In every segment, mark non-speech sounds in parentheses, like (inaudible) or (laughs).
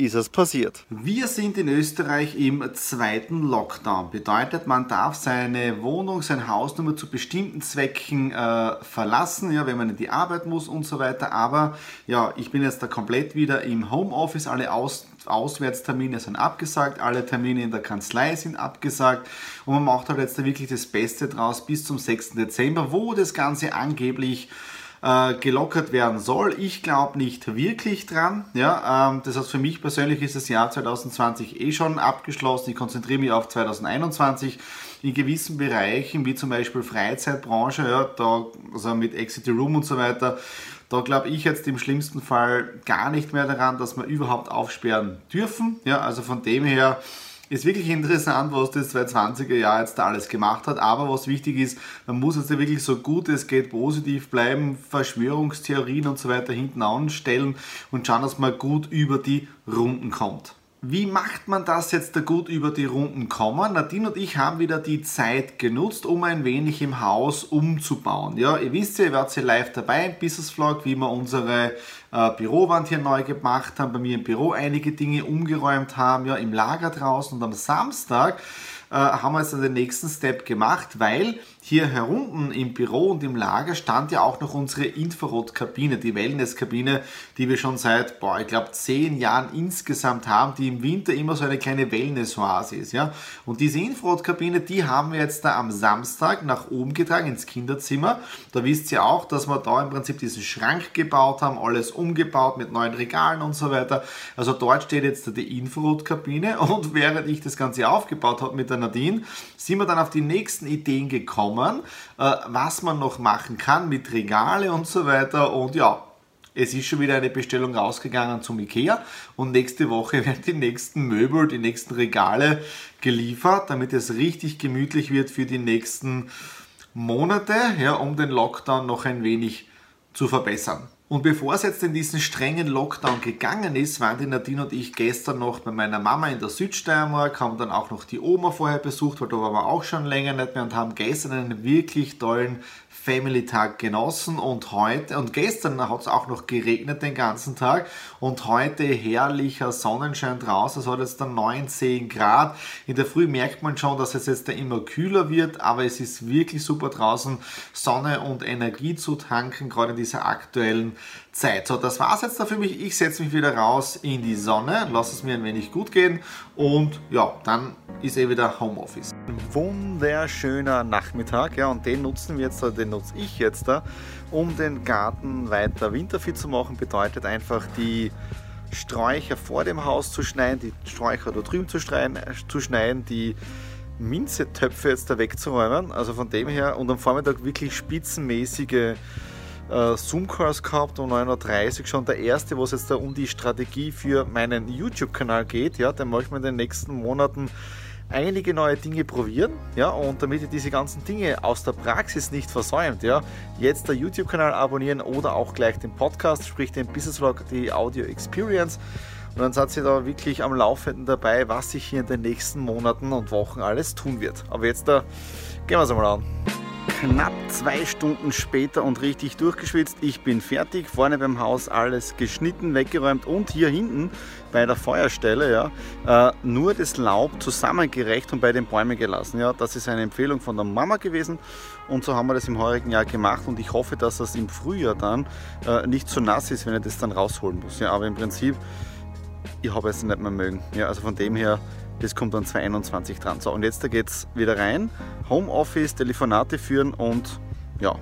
ist es passiert. Wir sind in Österreich im zweiten Lockdown. Bedeutet, man darf seine Wohnung, sein Haus nur zu bestimmten Zwecken äh, verlassen, ja, wenn man in die Arbeit muss und so weiter. Aber ja, ich bin jetzt da komplett wieder im Homeoffice. Alle Aus Auswärtstermine sind abgesagt, alle Termine in der Kanzlei sind abgesagt und man macht halt jetzt da wirklich das Beste draus bis zum 6. Dezember, wo das Ganze angeblich äh, gelockert werden soll. Ich glaube nicht wirklich dran. Ja, ähm, das heißt, für mich persönlich ist das Jahr 2020 eh schon abgeschlossen. Ich konzentriere mich auf 2021 in gewissen Bereichen, wie zum Beispiel Freizeitbranche, ja, da, also mit Exit Room und so weiter, da glaube ich jetzt im schlimmsten Fall gar nicht mehr daran, dass wir überhaupt aufsperren dürfen. Ja, also von dem her ist wirklich interessant, was das 2020er Jahr jetzt da alles gemacht hat. Aber was wichtig ist, man muss jetzt wirklich so gut es geht positiv bleiben, Verschwörungstheorien und so weiter hinten anstellen und schauen, dass man gut über die Runden kommt. Wie macht man das jetzt da gut über die Runden kommen? Nadine und ich haben wieder die Zeit genutzt, um ein wenig im Haus umzubauen. Ja, ihr wisst ja, ihr werdet ja live dabei im Business Vlog, wie wir unsere äh, Bürowand hier neu gemacht haben, bei mir im Büro einige Dinge umgeräumt haben, ja, im Lager draußen. Und am Samstag äh, haben wir jetzt den nächsten Step gemacht, weil hier herunten im Büro und im Lager stand ja auch noch unsere Infrarotkabine, die Wellnesskabine, die wir schon seit, boah, ich glaube, zehn Jahren insgesamt haben, die im Winter immer so eine kleine Wellnessoase ist. Ja? Und diese Infrarotkabine, die haben wir jetzt da am Samstag nach oben getragen ins Kinderzimmer. Da wisst ihr auch, dass wir da im Prinzip diesen Schrank gebaut haben, alles umgebaut mit neuen Regalen und so weiter. Also dort steht jetzt die Infrarotkabine und während ich das Ganze aufgebaut habe mit der Nadine, sind wir dann auf die nächsten Ideen gekommen, äh, was man noch machen kann mit Regale und so weiter. Und ja, es ist schon wieder eine Bestellung rausgegangen zum Ikea und nächste Woche (laughs) werden die nächsten Möbel, die nächsten Regale geliefert, damit es richtig gemütlich wird für die nächsten Monate, ja, um den Lockdown noch ein wenig zu verbessern. Und bevor es jetzt in diesen strengen Lockdown gegangen ist, waren die Nadine und ich gestern noch bei meiner Mama in der Südsteiermark, haben dann auch noch die Oma vorher besucht, weil da waren wir auch schon länger nicht mehr und haben gestern einen wirklich tollen Family-Tag genossen. Und heute und gestern hat es auch noch geregnet den ganzen Tag. Und heute herrlicher Sonnenschein draußen, es hat jetzt dann 19 Grad. In der Früh merkt man schon, dass es jetzt da immer kühler wird, aber es ist wirklich super draußen Sonne und Energie zu tanken, gerade in dieser aktuellen Zeit. So, das war's jetzt da für mich. Ich setze mich wieder raus in die Sonne, lasse es mir ein wenig gut gehen und ja, dann ist eh wieder Homeoffice. Ein wunderschöner Nachmittag, ja, und den nutzen wir jetzt, den nutze ich jetzt da, um den Garten weiter winterfit zu machen. Bedeutet einfach die Sträucher vor dem Haus zu schneiden, die Sträucher da drüben zu zu schneiden die Minzetöpfe jetzt da wegzuräumen. Also von dem her und am Vormittag wirklich spitzenmäßige äh, Zoom-Calls gehabt um 9.30 Uhr schon der erste, wo es jetzt da um die Strategie für meinen YouTube-Kanal geht. Ja, den möchte ich in den nächsten Monaten einige neue Dinge probieren, ja, und damit ihr diese ganzen Dinge aus der Praxis nicht versäumt, ja, jetzt der YouTube-Kanal abonnieren oder auch gleich den Podcast, sprich den Business Vlog, die Audio Experience. Und dann seid ihr da wirklich am Laufenden dabei, was sich hier in den nächsten Monaten und Wochen alles tun wird. Aber jetzt da gehen wir es einmal an knapp zwei Stunden später und richtig durchgeschwitzt. Ich bin fertig, vorne beim Haus alles geschnitten, weggeräumt und hier hinten bei der Feuerstelle ja, äh, nur das Laub zusammengerecht und bei den Bäumen gelassen. Ja, das ist eine Empfehlung von der Mama gewesen und so haben wir das im heurigen Jahr gemacht und ich hoffe, dass das im Frühjahr dann äh, nicht so nass ist, wenn ich das dann rausholen muss. Ja, aber im Prinzip, ich habe es nicht mehr mögen. Ja, also von dem her das kommt dann 2021 dran. So, und jetzt da geht's wieder rein. Homeoffice, Telefonate führen und ja,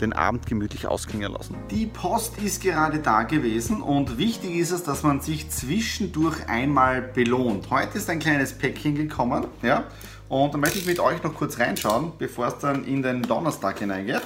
den Abend gemütlich ausklingen lassen. Die Post ist gerade da gewesen und wichtig ist es, dass man sich zwischendurch einmal belohnt. Heute ist ein kleines Päckchen gekommen, ja, und da möchte ich mit euch noch kurz reinschauen, bevor es dann in den Donnerstag hineingeht.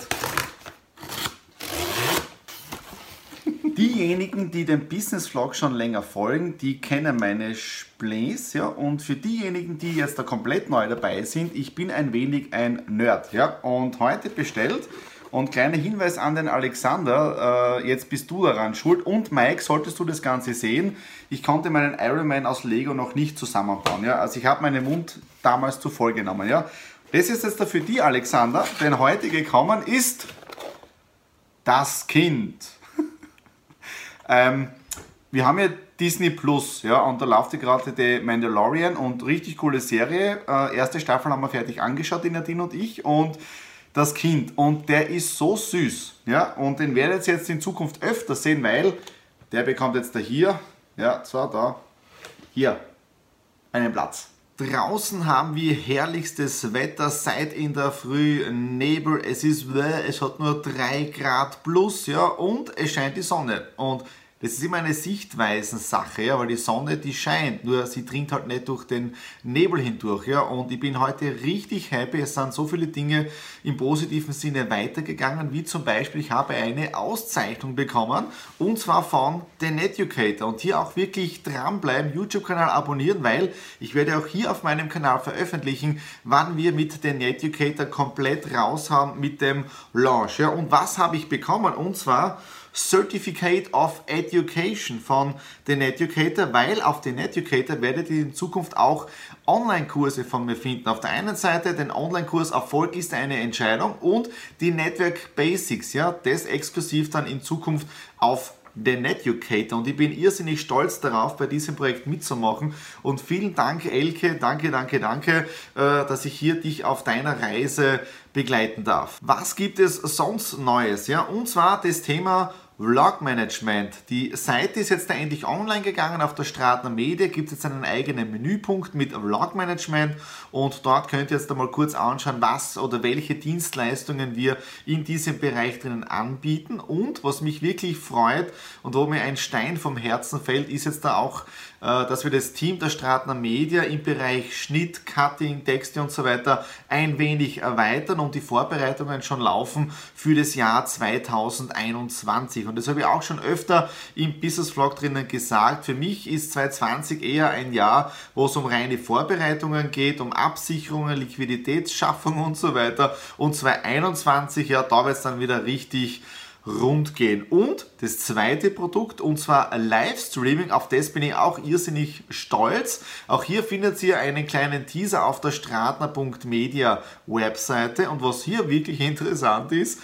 Diejenigen, die den Business Vlog schon länger folgen, die kennen meine Splays, ja. Und für diejenigen, die jetzt da komplett neu dabei sind, ich bin ein wenig ein Nerd, ja. Und heute bestellt. Und kleiner Hinweis an den Alexander, äh, jetzt bist du daran schuld. Und Mike, solltest du das Ganze sehen, ich konnte meinen Ironman aus Lego noch nicht zusammenbauen. Ja? Also ich habe meinen Mund damals zu voll genommen. Ja? Das ist jetzt für die Alexander, denn heute gekommen ist das Kind. Ähm, wir haben ja Disney Plus, ja, und da läuft gerade die Mandalorian und richtig coole Serie. Äh, erste Staffel haben wir fertig angeschaut, die Nadine und ich, und das Kind. Und der ist so süß, ja, und den werdet ihr jetzt in Zukunft öfter sehen, weil der bekommt jetzt da hier, ja, zwar da, hier, einen Platz. Draußen haben wir herrlichstes Wetter seit in der Früh, Nebel, es ist, es hat nur 3 Grad plus, ja, und es scheint die Sonne. Und das ist immer eine Sichtweisensache, ja, weil die Sonne, die scheint, nur sie dringt halt nicht durch den Nebel hindurch. Ja, und ich bin heute richtig happy. Es sind so viele Dinge im positiven Sinne weitergegangen, wie zum Beispiel, ich habe eine Auszeichnung bekommen und zwar von The Educator. Und hier auch wirklich dranbleiben, YouTube-Kanal abonnieren, weil ich werde auch hier auf meinem Kanal veröffentlichen, wann wir mit The Educator komplett raus haben mit dem Launch. Ja, und was habe ich bekommen? Und zwar Certificate of Education von den Educator, weil auf den Educator werdet ihr in Zukunft auch Online-Kurse von mir finden. Auf der einen Seite den Online-Kurs Erfolg ist eine Entscheidung und die Network Basics, ja, das exklusiv dann in Zukunft auf den Educator. Und ich bin irrsinnig stolz darauf, bei diesem Projekt mitzumachen. Und vielen Dank, Elke, danke, danke, danke, äh, dass ich hier dich auf deiner Reise begleiten darf. Was gibt es sonst Neues? Ja, und zwar das Thema Vlog Management. Die Seite ist jetzt da endlich online gegangen. Auf der Stratner Media gibt es jetzt einen eigenen Menüpunkt mit Vlog Management und dort könnt ihr jetzt einmal kurz anschauen, was oder welche Dienstleistungen wir in diesem Bereich drinnen anbieten. Und was mich wirklich freut und wo mir ein Stein vom Herzen fällt, ist jetzt da auch äh, dass wir das Team der Stratner Media im Bereich Schnitt, Cutting, Texte und so weiter ein wenig erweitern und die Vorbereitungen schon laufen für das Jahr 2021. Und das habe ich auch schon öfter im Business Vlog drinnen gesagt. Für mich ist 2020 eher ein Jahr, wo es um reine Vorbereitungen geht, um Absicherungen, Liquiditätsschaffung und so weiter. Und 2021, ja, da wird es dann wieder richtig rund gehen. Und das zweite Produkt, und zwar Livestreaming, auf das bin ich auch irrsinnig stolz. Auch hier findet ihr einen kleinen Teaser auf der stratner.media Webseite. Und was hier wirklich interessant ist,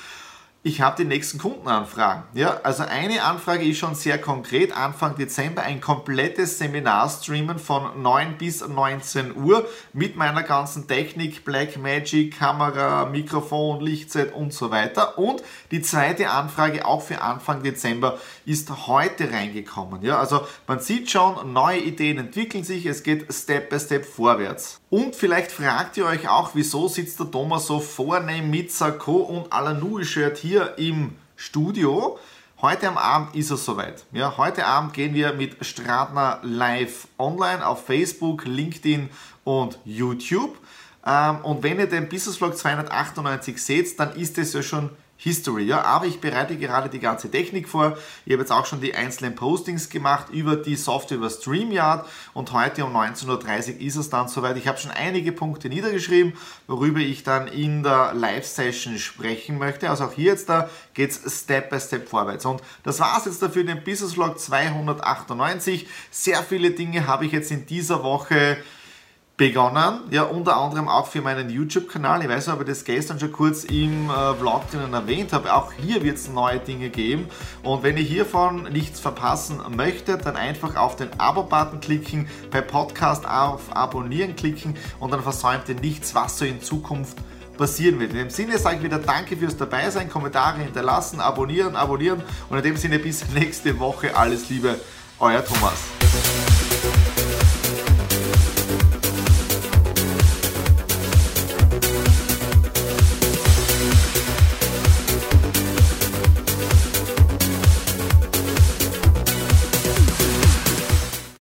ich habe die nächsten Kundenanfragen. Ja, also eine Anfrage ist schon sehr konkret. Anfang Dezember ein komplettes Seminar streamen von 9 bis 19 Uhr mit meiner ganzen Technik, Blackmagic, Kamera, Mikrofon, Lichtset und so weiter. Und die zweite Anfrage auch für Anfang Dezember ist heute reingekommen. Ja, also man sieht schon, neue Ideen entwickeln sich. Es geht Step by Step vorwärts. Und vielleicht fragt ihr euch auch, wieso sitzt der Thomas so vornehm mit Sakko und Alanui-Shirt hier im Studio. Heute am Abend ist es soweit. Ja, heute Abend gehen wir mit Stratner live online auf Facebook, LinkedIn und YouTube. Ähm, und wenn ihr den Business Vlog 298 seht, dann ist es ja schon History. Ja, aber ich bereite gerade die ganze Technik vor. Ich habe jetzt auch schon die einzelnen Postings gemacht über die Software über StreamYard und heute um 19.30 Uhr ist es dann soweit. Ich habe schon einige Punkte niedergeschrieben, worüber ich dann in der Live-Session sprechen möchte. Also auch hier jetzt da geht es Step by Step vorwärts. Und das war es jetzt dafür den Business Vlog 298. Sehr viele Dinge habe ich jetzt in dieser Woche begonnen, ja unter anderem auch für meinen YouTube-Kanal. Ich weiß nicht, ob ich das gestern schon kurz im äh, Vlog drinnen erwähnt habe. Auch hier wird es neue Dinge geben. Und wenn ihr hiervon nichts verpassen möchtet, dann einfach auf den Abo-Button klicken, bei Podcast auf Abonnieren klicken und dann versäumt ihr nichts, was so in Zukunft passieren wird. In dem Sinne sage ich wieder Danke fürs Dabeisein, Kommentare hinterlassen, abonnieren, abonnieren und in dem Sinne bis nächste Woche. Alles Liebe, euer Thomas.